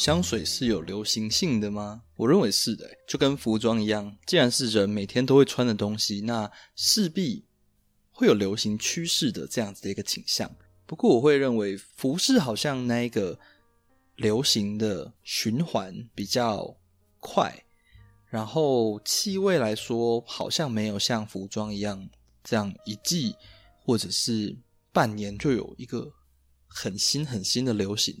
香水是有流行性的吗？我认为是的，就跟服装一样，既然是人每天都会穿的东西，那势必会有流行趋势的这样子的一个倾向。不过我会认为服饰好像那一个流行的循环比较快，然后气味来说好像没有像服装一样这样一季或者是半年就有一个很新很新的流行。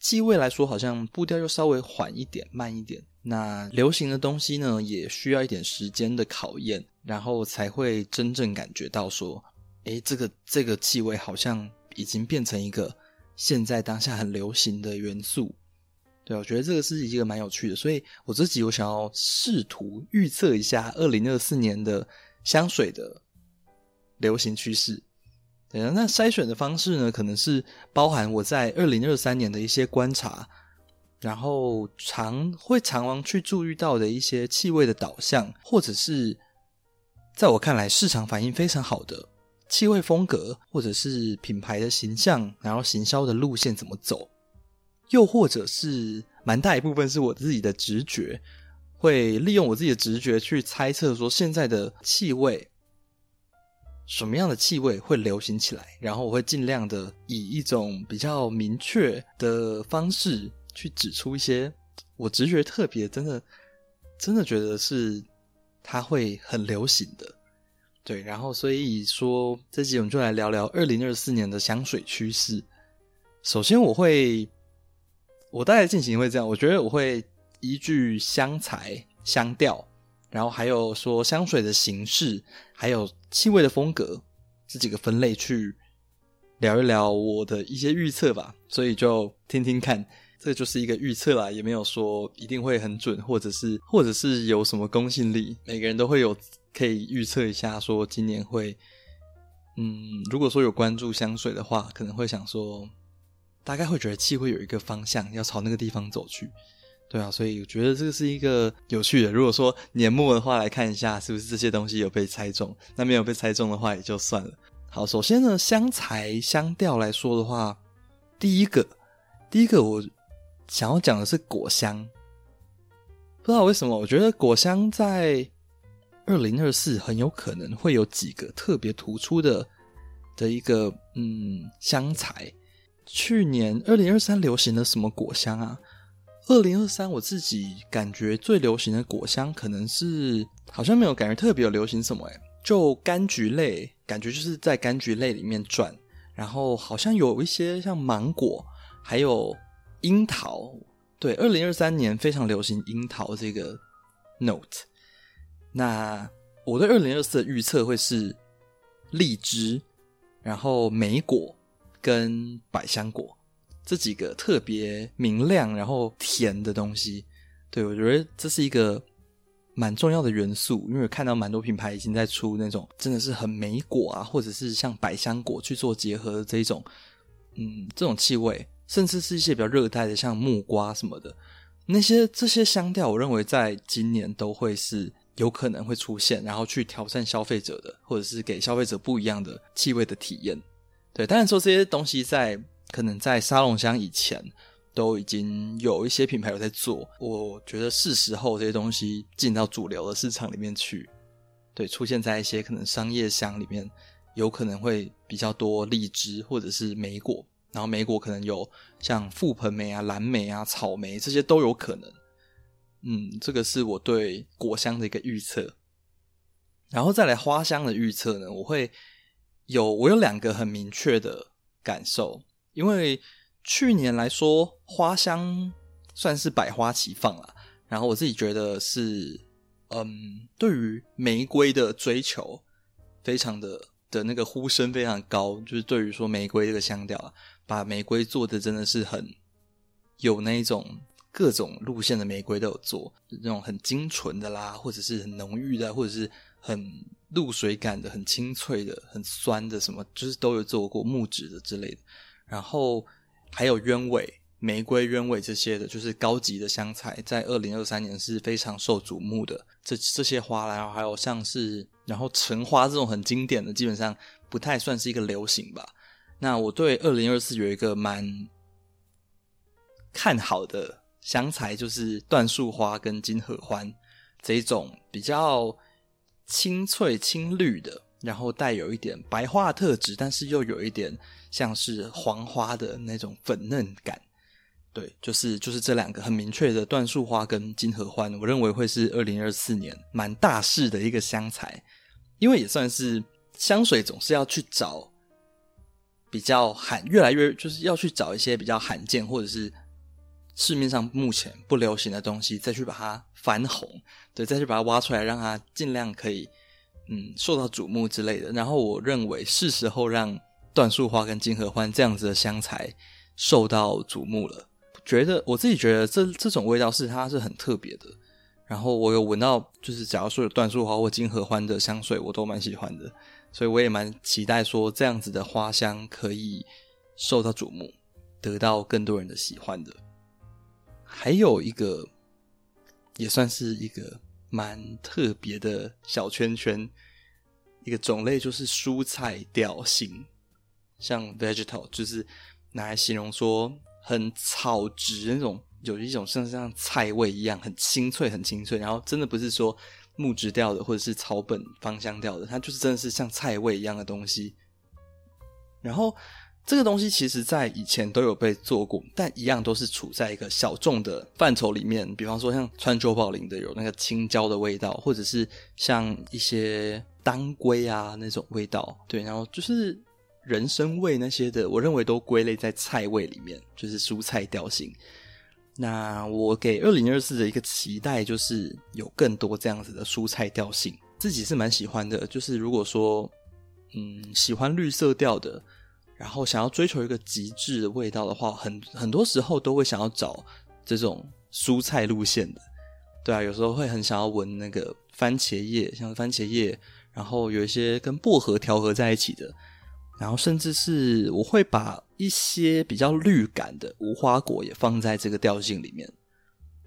气味来说，好像步调又稍微缓一点、慢一点。那流行的东西呢，也需要一点时间的考验，然后才会真正感觉到说，诶，这个这个气味好像已经变成一个现在当下很流行的元素。对，我觉得这个是一个蛮有趣的。所以我这集我想要试图预测一下二零二四年的香水的流行趋势。对，那筛选的方式呢，可能是包含我在二零二三年的一些观察，然后常会常常去注意到的一些气味的导向，或者是在我看来市场反应非常好的气味风格，或者是品牌的形象，然后行销的路线怎么走，又或者是蛮大一部分是我自己的直觉，会利用我自己的直觉去猜测说现在的气味。什么样的气味会流行起来？然后我会尽量的以一种比较明确的方式去指出一些我直觉特别真的真的觉得是它会很流行的。对，然后所以说这集我们就来聊聊二零二四年的香水趋势。首先我会我大概进行会这样，我觉得我会依据香材、香调。然后还有说香水的形式，还有气味的风格这几个分类去聊一聊我的一些预测吧，所以就听听看，这就是一个预测啦，也没有说一定会很准，或者是或者是有什么公信力，每个人都会有可以预测一下，说今年会，嗯，如果说有关注香水的话，可能会想说，大概会觉得气味有一个方向，要朝那个地方走去。对啊，所以我觉得这个是一个有趣的。如果说年末的话，来看一下是不是这些东西有被猜中，那没有被猜中的话也就算了。好，首先呢，香材香调来说的话，第一个，第一个我想要讲的是果香。不知道为什么，我觉得果香在二零二四很有可能会有几个特别突出的的一个嗯香材。去年二零二三流行的什么果香啊？二零二三，我自己感觉最流行的果香可能是，好像没有感觉特别有流行什么诶，就柑橘类，感觉就是在柑橘类里面转，然后好像有一些像芒果，还有樱桃，对，二零二三年非常流行樱桃这个 note。那我对二零二四的预测会是荔枝，然后莓果跟百香果。这几个特别明亮然后甜的东西，对，我觉得这是一个蛮重要的元素，因为看到蛮多品牌已经在出那种真的是很莓果啊，或者是像百香果去做结合的这一种，嗯，这种气味，甚至是一些比较热带的，像木瓜什么的，那些这些香调，我认为在今年都会是有可能会出现，然后去挑战消费者的，或者是给消费者不一样的气味的体验。对，当然说这些东西在。可能在沙龙香以前都已经有一些品牌有在做，我觉得是时候这些东西进到主流的市场里面去，对，出现在一些可能商业香里面，有可能会比较多荔枝或者是莓果，然后莓果可能有像覆盆莓啊、蓝莓啊、草莓这些都有可能。嗯，这个是我对果香的一个预测，然后再来花香的预测呢，我会有我有两个很明确的感受。因为去年来说，花香算是百花齐放了。然后我自己觉得是，嗯，对于玫瑰的追求，非常的的那个呼声非常高。就是对于说玫瑰这个香调啊，把玫瑰做的真的是很有那一种各种路线的玫瑰都有做，那种很精纯的啦，或者是很浓郁的，或者是很露水感的、很清脆的、很酸的，什么就是都有做过木质的之类的。然后还有鸢尾、玫瑰、鸢尾这些的，就是高级的香材，在二零二三年是非常受瞩目的。这这些花，然后还有像是，然后橙花这种很经典的，基本上不太算是一个流行吧。那我对二零二四有一个蛮看好的香材就是椴树花跟金合欢这一种比较清脆青绿的，然后带有一点白化特质，但是又有一点像是黄花的那种粉嫩感。对，就是就是这两个很明确的椴树花跟金合欢，我认为会是二零二四年蛮大势的一个香材，因为也算是香水总是要去找比较罕，越来越就是要去找一些比较罕见或者是市面上目前不流行的东西，再去把它翻红，对，再去把它挖出来，让它尽量可以嗯受到瞩目之类的。然后我认为是时候让椴树花跟金合欢这样子的香材受到瞩目了。觉得我自己觉得这这种味道是它是很特别的，然后我有闻到，就是假如说有椴树花或金合欢的香水，我都蛮喜欢的，所以我也蛮期待说这样子的花香可以受到瞩目，得到更多人的喜欢的。还有一个也算是一个蛮特别的小圈圈，一个种类就是蔬菜调性，像 vegetal 就是拿来形容说。很草质那种，有一种像像菜味一样，很清脆，很清脆。然后真的不是说木质调的，或者是草本芳香调的，它就是真的是像菜味一样的东西。然后这个东西其实在以前都有被做过，但一样都是处在一个小众的范畴里面。比方说像川久保玲的有那个青椒的味道，或者是像一些当归啊那种味道。对，然后就是。人参味那些的，我认为都归类在菜味里面，就是蔬菜调性。那我给二零二四的一个期待，就是有更多这样子的蔬菜调性，自己是蛮喜欢的。就是如果说，嗯，喜欢绿色调的，然后想要追求一个极致的味道的话，很很多时候都会想要找这种蔬菜路线的。对啊，有时候会很想要闻那个番茄叶，像番茄叶，然后有一些跟薄荷调和在一起的。然后，甚至是我会把一些比较绿感的无花果也放在这个调性里面，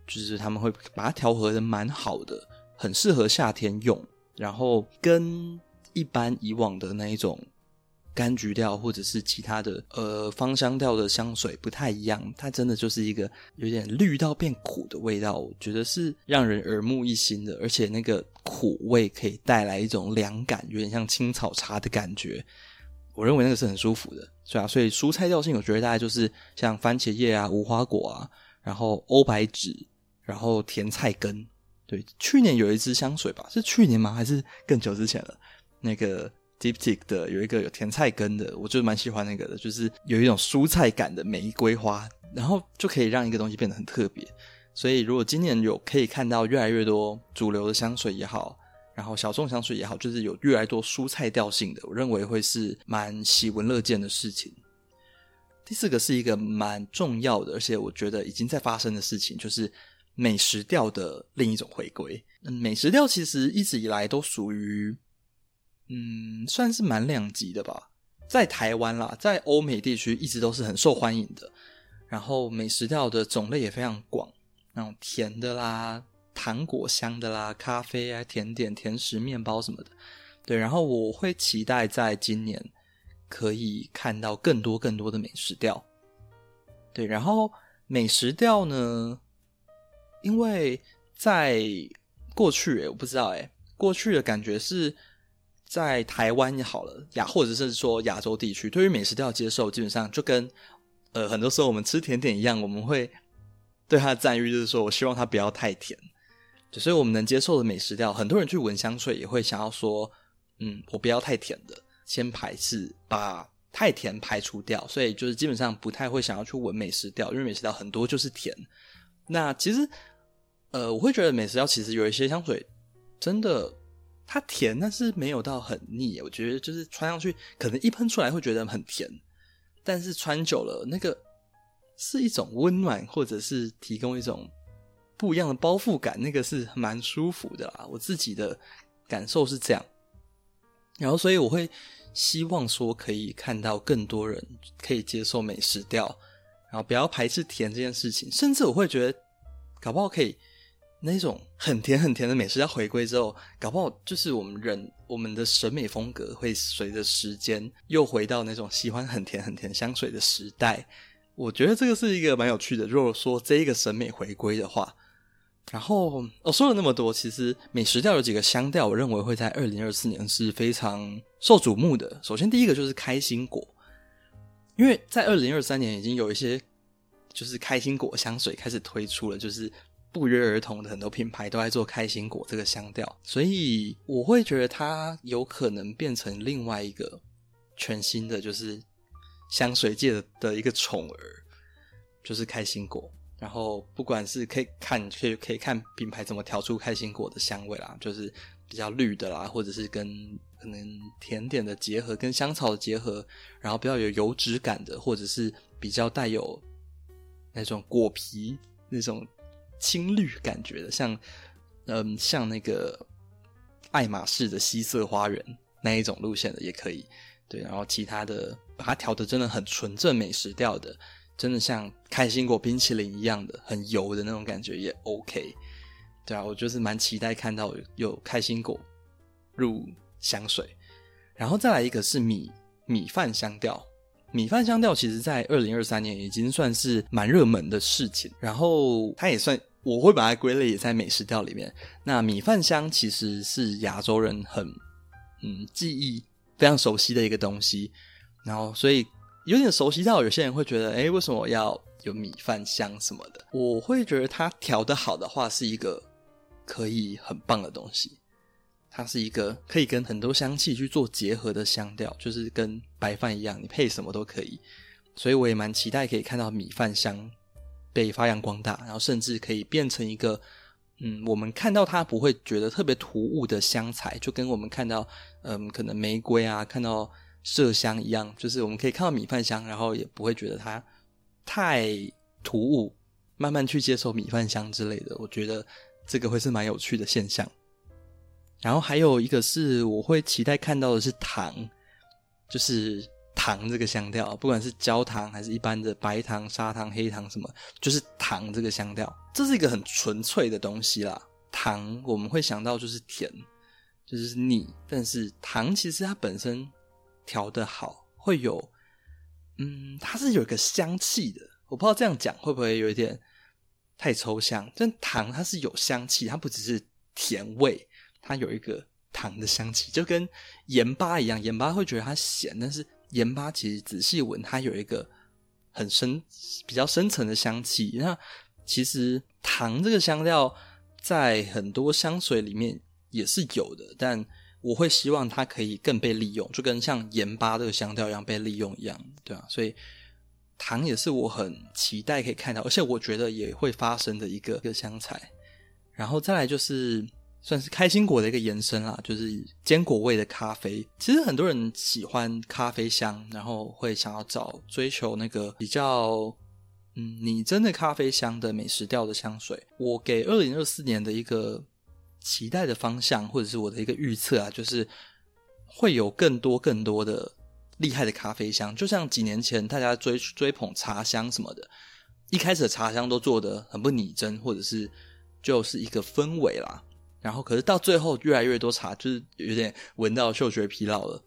就是他们会把它调和的蛮好的，很适合夏天用。然后跟一般以往的那一种柑橘调或者是其他的呃芳香调的香水不太一样，它真的就是一个有点绿到变苦的味道，我觉得是让人耳目一新的，而且那个苦味可以带来一种凉感，有点像青草茶的感觉。我认为那个是很舒服的，是啊，所以蔬菜调性，我觉得大概就是像番茄叶啊、无花果啊，然后欧白芷，然后甜菜根。对，去年有一支香水吧，是去年吗？还是更久之前了？那个 Diptyque 的有一个有甜菜根的，我就蛮喜欢那个的，就是有一种蔬菜感的玫瑰花，然后就可以让一个东西变得很特别。所以，如果今年有可以看到越来越多主流的香水也好。然后小众香水也好，就是有越来越多蔬菜调性的，我认为会是蛮喜闻乐见的事情。第四个是一个蛮重要的，而且我觉得已经在发生的事情，就是美食调的另一种回归。嗯，美食调其实一直以来都属于，嗯，算是蛮两极的吧。在台湾啦，在欧美地区一直都是很受欢迎的。然后美食调的种类也非常广，那种甜的啦。糖果香的啦，咖啡啊，甜点、甜食、面包什么的，对。然后我会期待在今年可以看到更多更多的美食调，对。然后美食调呢，因为在过去，欸，我不知道，欸，诶，过去的感觉是在台湾也好了，亚或者是说亚洲地区，对于美食调接受，基本上就跟呃很多时候我们吃甜点一样，我们会对它的赞誉就是说我希望它不要太甜。所以，我们能接受的美食调，很多人去闻香水也会想要说，嗯，我不要太甜的，先排斥，把太甜排除掉。所以，就是基本上不太会想要去闻美食调，因为美食调很多就是甜。那其实，呃，我会觉得美食调其实有一些香水真的它甜，但是没有到很腻。我觉得就是穿上去，可能一喷出来会觉得很甜，但是穿久了，那个是一种温暖，或者是提供一种。不一样的包覆感，那个是蛮舒服的啦。我自己的感受是这样，然后所以我会希望说可以看到更多人可以接受美食调，然后不要排斥甜这件事情。甚至我会觉得，搞不好可以那种很甜很甜的美食要回归之后，搞不好就是我们人我们的审美风格会随着时间又回到那种喜欢很甜很甜香水的时代。我觉得这个是一个蛮有趣的。如果说这一个审美回归的话，然后我说了那么多，其实美食调有几个香调，我认为会在二零二四年是非常受瞩目的。首先，第一个就是开心果，因为在二零二三年已经有一些就是开心果香水开始推出了，就是。不约而同的很多品牌都在做开心果这个香调，所以我会觉得它有可能变成另外一个全新的，就是香水界的的一个宠儿，就是开心果。然后不管是可以看，可以可以看品牌怎么调出开心果的香味啦，就是比较绿的啦，或者是跟可能甜点的结合，跟香草的结合，然后比较有油脂感的，或者是比较带有那种果皮那种。青绿感觉的，像，嗯，像那个爱马仕的西色花园那一种路线的也可以，对。然后其他的把它调的真的很纯正美食调的，真的像开心果冰淇淋一样的很油的那种感觉也 OK，对啊，我就是蛮期待看到有，开心果入香水，然后再来一个是米米饭香调。米饭香调其实在二零二三年已经算是蛮热门的事情，然后它也算。我会把它归类也在美食调里面。那米饭香其实是亚洲人很嗯记忆非常熟悉的一个东西，然后所以有点熟悉到有些人会觉得，诶，为什么要有米饭香什么的？我会觉得它调得好的话，是一个可以很棒的东西。它是一个可以跟很多香气去做结合的香调，就是跟白饭一样，你配什么都可以。所以我也蛮期待可以看到米饭香。被发扬光大，然后甚至可以变成一个，嗯，我们看到它不会觉得特别突兀的香材，就跟我们看到，嗯，可能玫瑰啊，看到麝香一样，就是我们可以看到米饭香，然后也不会觉得它太突兀，慢慢去接受米饭香之类的。我觉得这个会是蛮有趣的现象。然后还有一个是我会期待看到的是糖，就是。糖这个香调，不管是焦糖还是一般的白糖、砂糖、黑糖什么，就是糖这个香调，这是一个很纯粹的东西啦。糖我们会想到就是甜，就是腻，但是糖其实它本身调得好，会有，嗯，它是有一个香气的。我不知道这样讲会不会有一点太抽象，但糖它是有香气，它不只是甜味，它有一个糖的香气，就跟盐巴一样，盐巴会觉得它咸，但是。盐巴其实仔细闻，它有一个很深、比较深层的香气。那其实糖这个香料在很多香水里面也是有的，但我会希望它可以更被利用，就跟像盐巴这个香调一样被利用一样，对啊，所以糖也是我很期待可以看到，而且我觉得也会发生的一个一个香材。然后再来就是。算是开心果的一个延伸啦，就是坚果味的咖啡。其实很多人喜欢咖啡香，然后会想要找追求那个比较嗯你真的咖啡香的美食调的香水。我给二零二四年的一个期待的方向，或者是我的一个预测啊，就是会有更多更多的厉害的咖啡香。就像几年前大家追追捧茶香什么的，一开始的茶香都做的很不拟真，或者是就是一个氛围啦。然后，可是到最后，越来越多茶就是有点闻到嗅觉疲劳了，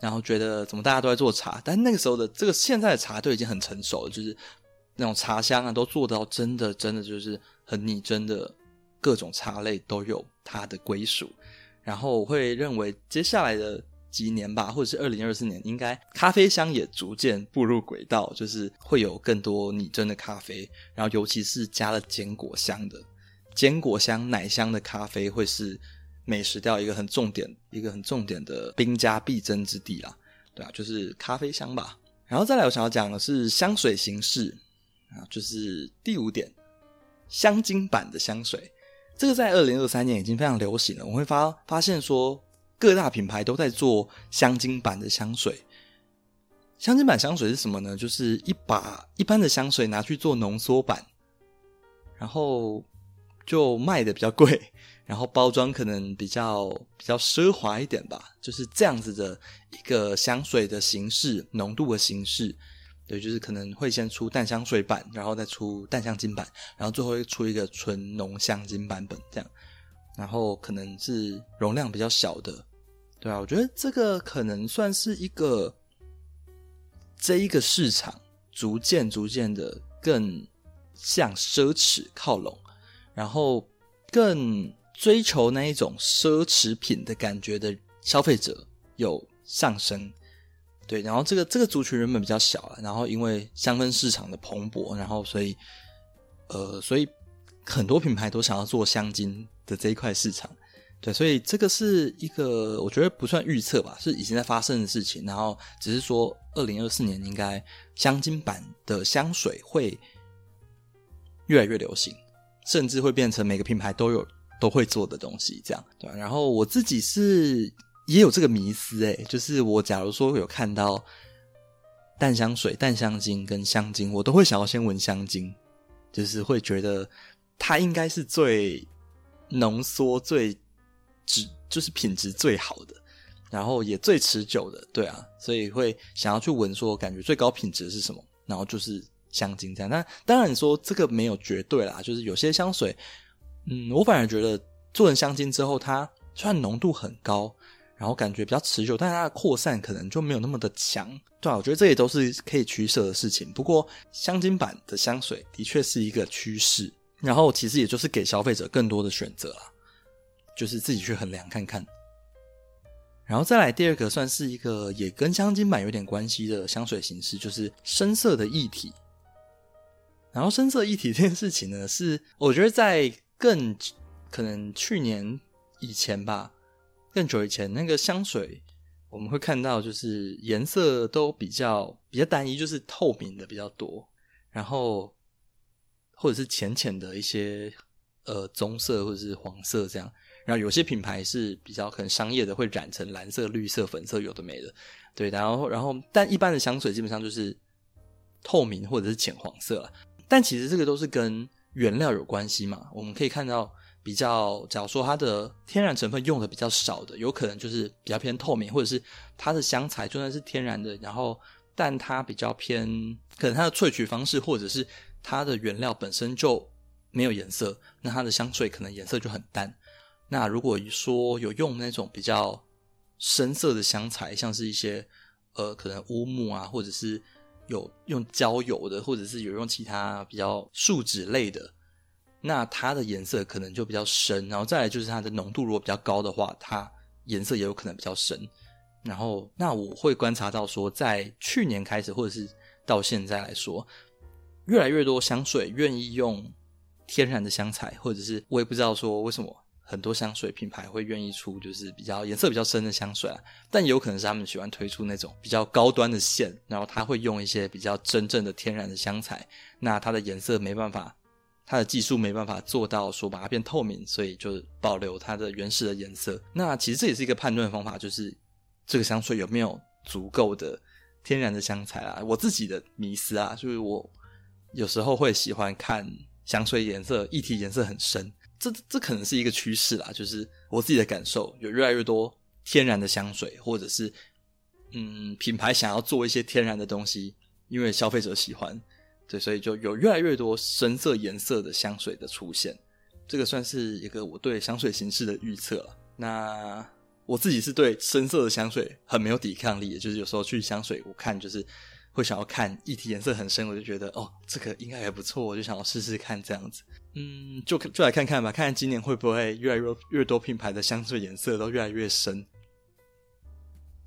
然后觉得怎么大家都在做茶，但那个时候的这个现在的茶都已经很成熟了，就是那种茶香啊，都做到真的真的就是很拟真的，各种茶类都有它的归属。然后我会认为接下来的几年吧，或者是二零二四年，应该咖啡香也逐渐步入轨道，就是会有更多拟真的咖啡，然后尤其是加了坚果香的。坚果香、奶香的咖啡会是美食调一个很重点、一个很重点的兵家必争之地啦，对啊，就是咖啡香吧。然后再来，我想要讲的是香水形式啊，就是第五点，香精版的香水。这个在二零二三年已经非常流行了。我会发发现说，各大品牌都在做香精版的香水。香精版香水是什么呢？就是一把一般的香水拿去做浓缩版，然后。就卖的比较贵，然后包装可能比较比较奢华一点吧，就是这样子的一个香水的形式，浓度的形式，对，就是可能会先出淡香水版，然后再出淡香精版，然后最后会出一个纯浓香精版本这样，然后可能是容量比较小的，对啊，我觉得这个可能算是一个这一个市场逐渐逐渐的更向奢侈靠拢，然后更追求那一种奢侈品的感觉的消费者有上升。对，然后这个这个族群原本比较小了，然后因为香氛市场的蓬勃，然后所以呃，所以很多品牌都想要做香精的这一块市场。对，所以这个是一个我觉得不算预测吧，是已经在发生的事情。然后只是说，二零二四年应该香精版的香水会越来越流行，甚至会变成每个品牌都有都会做的东西，这样对。然后我自己是也有这个迷思，诶，就是我假如说有看到淡香水、淡香精跟香精，我都会想要先闻香精，就是会觉得它应该是最浓缩最。质就是品质最好的，然后也最持久的，对啊，所以会想要去闻，说感觉最高品质是什么，然后就是香精这样。那当然说这个没有绝对啦，就是有些香水，嗯，我反而觉得做成香精之后，它虽然浓度很高，然后感觉比较持久，但是它的扩散可能就没有那么的强，对啊，我觉得这也都是可以取舍的事情。不过香精版的香水的确是一个趋势，然后其实也就是给消费者更多的选择啦。就是自己去衡量看看，然后再来第二个，算是一个也跟香精版有点关系的香水形式，就是深色的液体。然后深色液体这件事情呢，是我觉得在更可能去年以前吧，更久以前那个香水，我们会看到就是颜色都比较比较单一，就是透明的比较多，然后或者是浅浅的一些呃棕色或者是黄色这样。然后有些品牌是比较可能商业的，会染成蓝色、绿色、粉色，有的没的，对。然后，然后，但一般的香水基本上就是透明或者是浅黄色了。但其实这个都是跟原料有关系嘛。我们可以看到，比较假如说它的天然成分用的比较少的，有可能就是比较偏透明，或者是它的香材就算是天然的，然后但它比较偏，可能它的萃取方式或者是它的原料本身就没有颜色，那它的香水可能颜色就很淡。那如果说有用那种比较深色的香材，像是一些呃可能乌木啊，或者是有用焦油的，或者是有用其他比较树脂类的，那它的颜色可能就比较深。然后再来就是它的浓度如果比较高的话，它颜色也有可能比较深。然后那我会观察到说，在去年开始或者是到现在来说，越来越多香水愿意用天然的香材，或者是我也不知道说为什么。很多香水品牌会愿意出就是比较颜色比较深的香水啊，但也有可能是他们喜欢推出那种比较高端的线，然后他会用一些比较真正的天然的香材，那它的颜色没办法，它的技术没办法做到说把它变透明，所以就保留它的原始的颜色。那其实这也是一个判断方法，就是这个香水有没有足够的天然的香材啊。我自己的迷思啊，就是我有时候会喜欢看香水颜色一体颜色很深。这这可能是一个趋势啦，就是我自己的感受，有越来越多天然的香水，或者是嗯品牌想要做一些天然的东西，因为消费者喜欢，对，所以就有越来越多深色颜色的香水的出现。这个算是一个我对香水形式的预测。那我自己是对深色的香水很没有抵抗力，就是有时候去香水我看就是。会想要看液体颜色很深，我就觉得哦，这个应该还不错，我就想要试试看这样子。嗯，就就来看看吧，看看今年会不会越来越越多品牌的香水颜色都越来越深。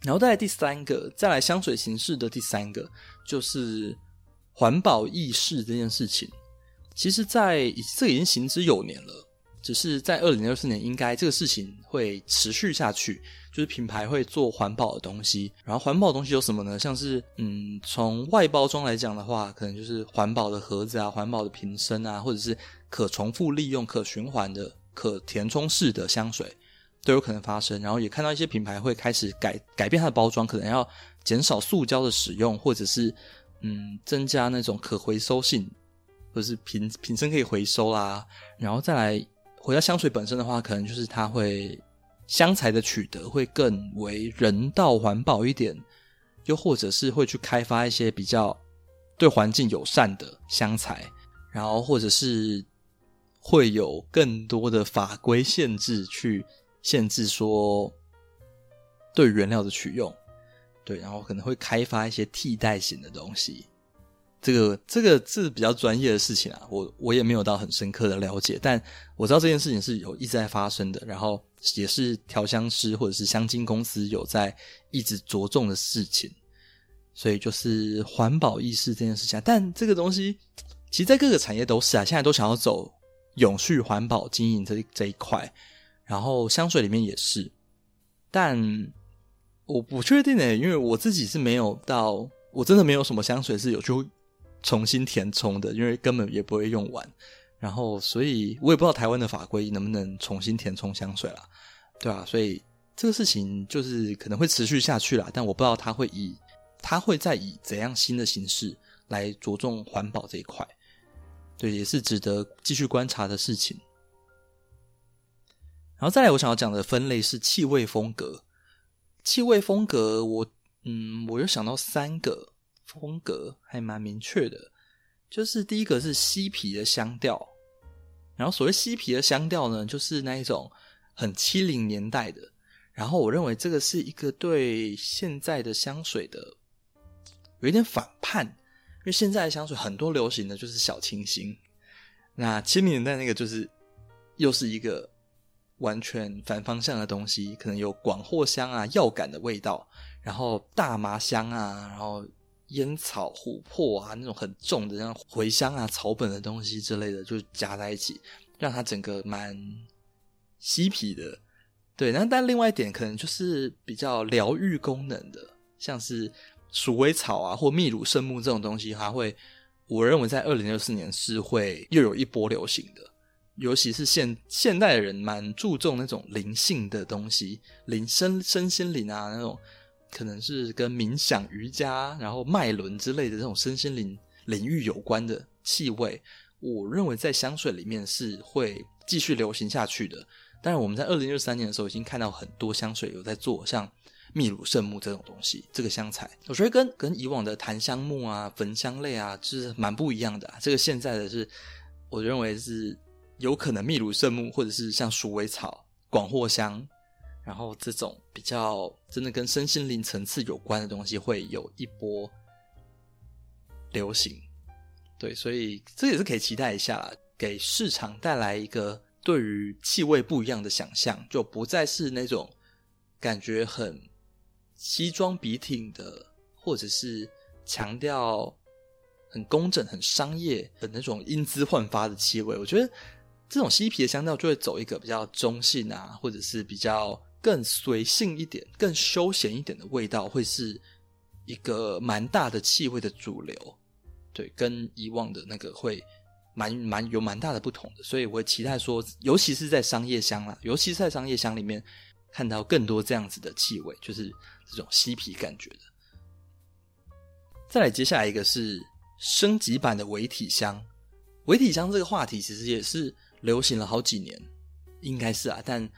然后再来第三个，再来香水形式的第三个就是环保意识这件事情。其实在，这已经行之有年了。只是在二零二四年，应该这个事情会持续下去，就是品牌会做环保的东西。然后环保东西有什么呢？像是嗯，从外包装来讲的话，可能就是环保的盒子啊、环保的瓶身啊，或者是可重复利用、可循环的、可填充式的香水都有可能发生。然后也看到一些品牌会开始改改变它的包装，可能要减少塑胶的使用，或者是嗯，增加那种可回收性，或是瓶瓶身可以回收啦。然后再来。回到香水本身的话，可能就是它会香材的取得会更为人道环保一点，又或者是会去开发一些比较对环境友善的香材，然后或者是会有更多的法规限制去限制说对原料的取用，对，然后可能会开发一些替代型的东西，这个这个是比较专业的事情啊，我我也没有到很深刻的了解，但我知道这件事情是有一直在发生的，然后也是调香师或者是香精公司有在一直着重的事情，所以就是环保意识这件事情。但这个东西，其实，在各个产业都是啊，现在都想要走永续环保经营这这一块，然后香水里面也是，但我不确定诶，因为我自己是没有到，我真的没有什么香水是有去。重新填充的，因为根本也不会用完，然后所以我也不知道台湾的法规能不能重新填充香水啦，对啊，所以这个事情就是可能会持续下去啦，但我不知道它会以它会再以怎样新的形式来着重环保这一块，对，也是值得继续观察的事情。然后再来，我想要讲的分类是气味风格，气味风格我，嗯，我又想到三个。风格还蛮明确的，就是第一个是嬉皮的香调，然后所谓嬉皮的香调呢，就是那一种很七零年代的。然后我认为这个是一个对现在的香水的有一点反叛，因为现在的香水很多流行的就是小清新，那七零年代那个就是又是一个完全反方向的东西，可能有广藿香啊、药感的味道，然后大麻香啊，然后。烟草、琥珀啊，那种很重的，像茴香啊、草本的东西之类的，就夹在一起，让它整个蛮嬉皮的。对，那但另外一点可能就是比较疗愈功能的，像是鼠尾草啊或秘鲁圣木这种东西，它会，我认为在二零二四年是会又有一波流行的，尤其是现现代的人蛮注重那种灵性的东西，灵身身心灵啊那种。可能是跟冥想、瑜伽，然后脉轮之类的这种身心灵领域有关的气味，我认为在香水里面是会继续流行下去的。当然，我们在二零二三年的时候已经看到很多香水有在做像秘鲁圣木这种东西，这个香材，我觉得跟跟以往的檀香木啊、焚香类啊，就是蛮不一样的。这个现在的是，我认为是有可能秘鲁圣木，或者是像鼠尾草、广藿香。然后这种比较真的跟身心灵层次有关的东西，会有一波流行，对，所以这也是可以期待一下啦，给市场带来一个对于气味不一样的想象，就不再是那种感觉很西装笔挺的，或者是强调很工整、很商业的那种英姿焕发的气味。我觉得这种嬉皮的香调就会走一个比较中性啊，或者是比较。更随性一点、更休闲一点的味道，会是一个蛮大的气味的主流。对，跟以往的那个会蛮蛮有蛮大的不同的，所以我会期待说，尤其是在商业香啦，尤其是在商业香里面看到更多这样子的气味，就是这种嬉皮感觉的。再来，接下来一个是升级版的微体香。微体香这个话题其实也是流行了好几年，应该是啊，但。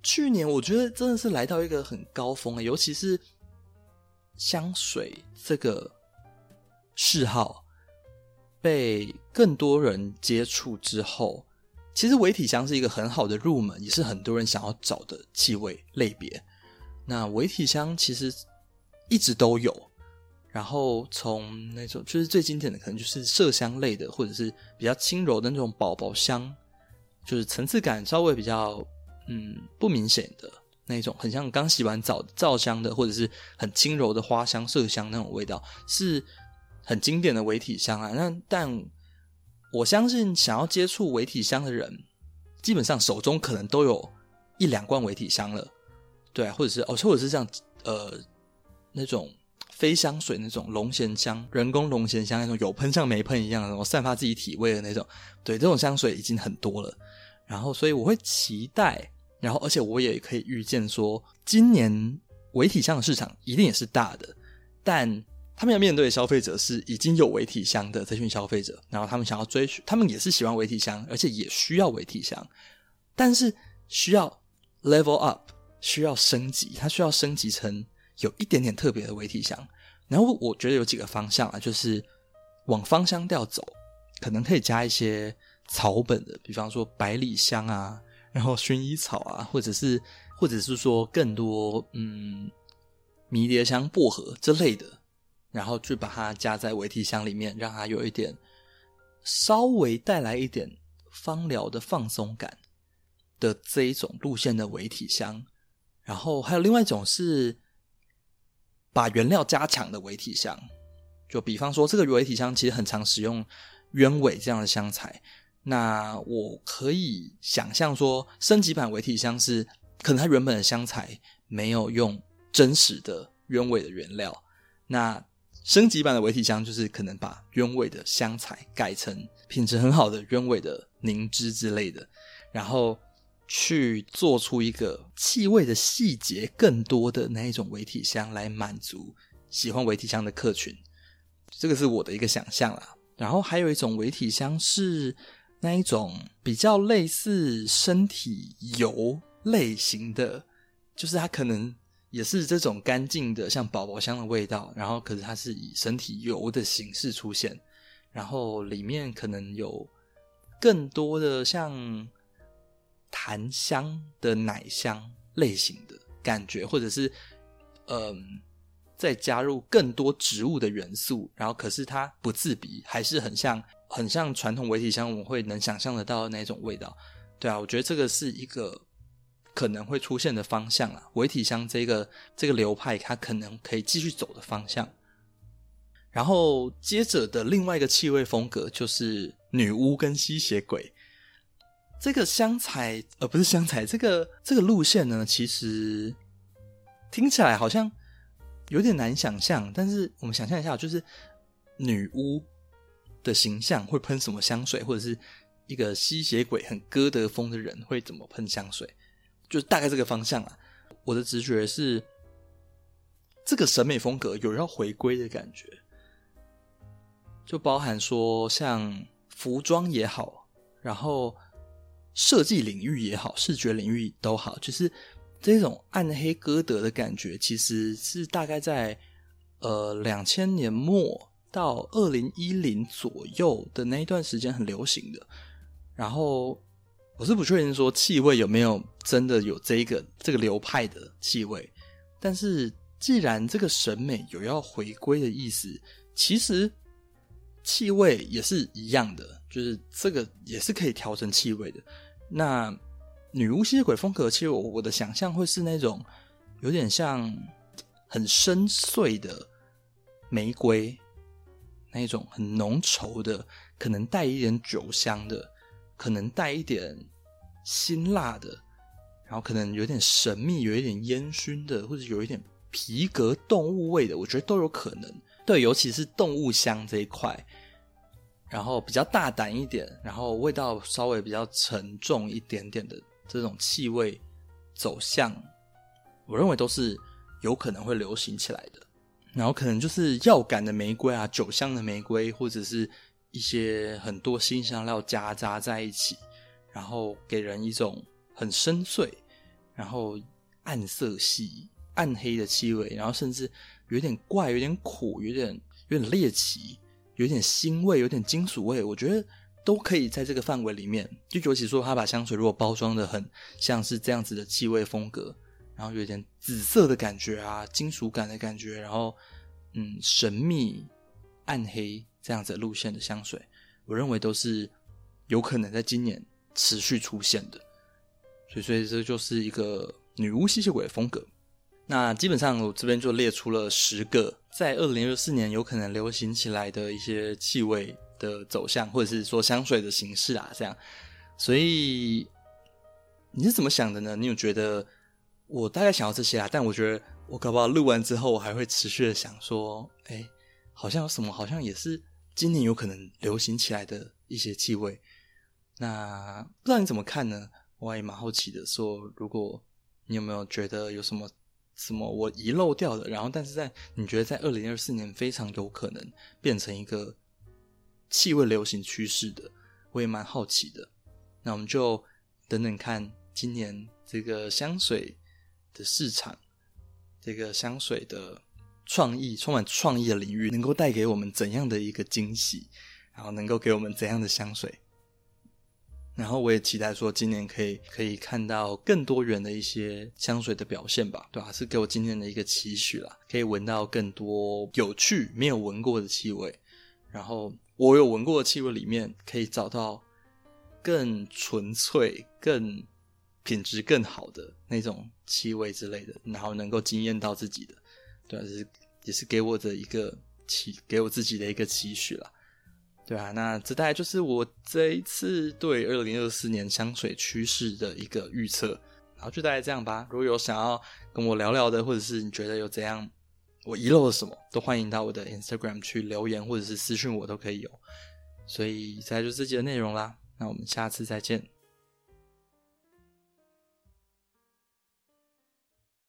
去年我觉得真的是来到一个很高峰欸，尤其是香水这个嗜好被更多人接触之后，其实微体香是一个很好的入门，也是很多人想要找的气味类别。那微体香其实一直都有，然后从那种就是最经典的，可能就是麝香类的，或者是比较轻柔的那种宝宝香，就是层次感稍微比较。嗯，不明显的那种，很像刚洗完澡皂香的，或者是很轻柔的花香、麝香那种味道，是很经典的微体香啊。那但我相信，想要接触微体香的人，基本上手中可能都有一两罐微体香了，对，或者是哦，或者是像呃那种飞香水那种龙涎香、人工龙涎香那种有喷像没喷一样的那种散发自己体味的那种，对，这种香水已经很多了。然后，所以我会期待。然后，而且我也可以预见说，今年微体香的市场一定也是大的，但他们要面对的消费者是已经有微体香的这群消费者，然后他们想要追寻，他们也是喜欢微体香，而且也需要微体香，但是需要 level up，需要升级，它需要升级成有一点点特别的微体香。然后我觉得有几个方向啊，就是往芳香调走，可能可以加一些草本的，比方说百里香啊。然后薰衣草啊，或者是或者是说更多嗯迷迭香、薄荷之类的然后去把它加在维体香里面，让它有一点稍微带来一点芳疗的放松感的这一种路线的维体香。然后还有另外一种是把原料加强的维体香，就比方说这个维体香其实很常使用鸢尾这样的香材。那我可以想象说，升级版微体香是可能它原本的香材没有用真实的鸢尾的原料，那升级版的微体香就是可能把鸢尾的香材改成品质很好的鸢尾的凝脂之类的，然后去做出一个气味的细节更多的那一种维体香来满足喜欢维体香的客群，这个是我的一个想象啦。然后还有一种维体香是。那一种比较类似身体油类型的，就是它可能也是这种干净的，像宝宝香的味道，然后可是它是以身体油的形式出现，然后里面可能有更多的像檀香的奶香类型的感觉，或者是嗯，再加入更多植物的元素，然后可是它不刺鼻，还是很像。很像传统维体香，我们会能想象得到的那种味道，对啊，我觉得这个是一个可能会出现的方向啊。维体香这个这个流派，它可能可以继续走的方向。然后接着的另外一个气味风格就是女巫跟吸血鬼。这个香材，呃，不是香材，这个这个路线呢，其实听起来好像有点难想象，但是我们想象一下，就是女巫。的形象会喷什么香水，或者是一个吸血鬼很哥德风的人会怎么喷香水，就大概这个方向啊。我的直觉是，这个审美风格有要回归的感觉，就包含说像服装也好，然后设计领域也好，视觉领域都好，就是这种暗黑歌德的感觉，其实是大概在呃两千年末。到二零一零左右的那一段时间很流行的，然后我是不确定说气味有没有真的有这个这个流派的气味，但是既然这个审美有要回归的意思，其实气味也是一样的，就是这个也是可以调成气味的。那女巫吸血鬼风格，其实我我的想象会是那种有点像很深邃的玫瑰。那一种很浓稠的，可能带一点酒香的，可能带一点辛辣的，然后可能有点神秘，有一点烟熏的，或者有一点皮革动物味的，我觉得都有可能。对，尤其是动物香这一块，然后比较大胆一点，然后味道稍微比较沉重一点点的这种气味走向，我认为都是有可能会流行起来的。然后可能就是药感的玫瑰啊，酒香的玫瑰，或者是一些很多新香料夹杂在一起，然后给人一种很深邃，然后暗色系、暗黑的气味，然后甚至有点怪、有点苦、有点有点猎奇、有点腥味、有点金属味，我觉得都可以在这个范围里面。就尤其说他把香水如果包装的很像是这样子的气味风格。然后有点紫色的感觉啊，金属感的感觉，然后嗯，神秘、暗黑这样子路线的香水，我认为都是有可能在今年持续出现的。所以，所以这就是一个女巫吸血鬼的风格。那基本上我这边就列出了十个在二零二四年有可能流行起来的一些气味的走向，或者是说香水的形式啊，这样。所以你是怎么想的呢？你有觉得？我大概想要这些啊，但我觉得我搞不好录完之后，我还会持续的想说，哎，好像有什么，好像也是今年有可能流行起来的一些气味。那不知道你怎么看呢？我也蛮好奇的，说如果你有没有觉得有什么什么我遗漏掉的，然后但是在你觉得在二零二四年非常有可能变成一个气味流行趋势的，我也蛮好奇的。那我们就等等看今年这个香水。的市场，这个香水的创意，充满创意的领域，能够带给我们怎样的一个惊喜？然后能够给我们怎样的香水？然后我也期待说，今年可以可以看到更多元的一些香水的表现吧，对吧？是给我今年的一个期许啦，可以闻到更多有趣没有闻过的气味，然后我有闻过的气味里面，可以找到更纯粹、更品质更好的那种气味之类的，然后能够惊艳到自己的，对啊，是也是给我的一个期，给我自己的一个期许啦。对啊，那这大概就是我这一次对二零二四年香水趋势的一个预测，然后就大概这样吧。如果有想要跟我聊聊的，或者是你觉得有怎样我遗漏了什么，都欢迎到我的 Instagram 去留言，或者是私讯我都可以有。所以，这就是这集的内容啦。那我们下次再见。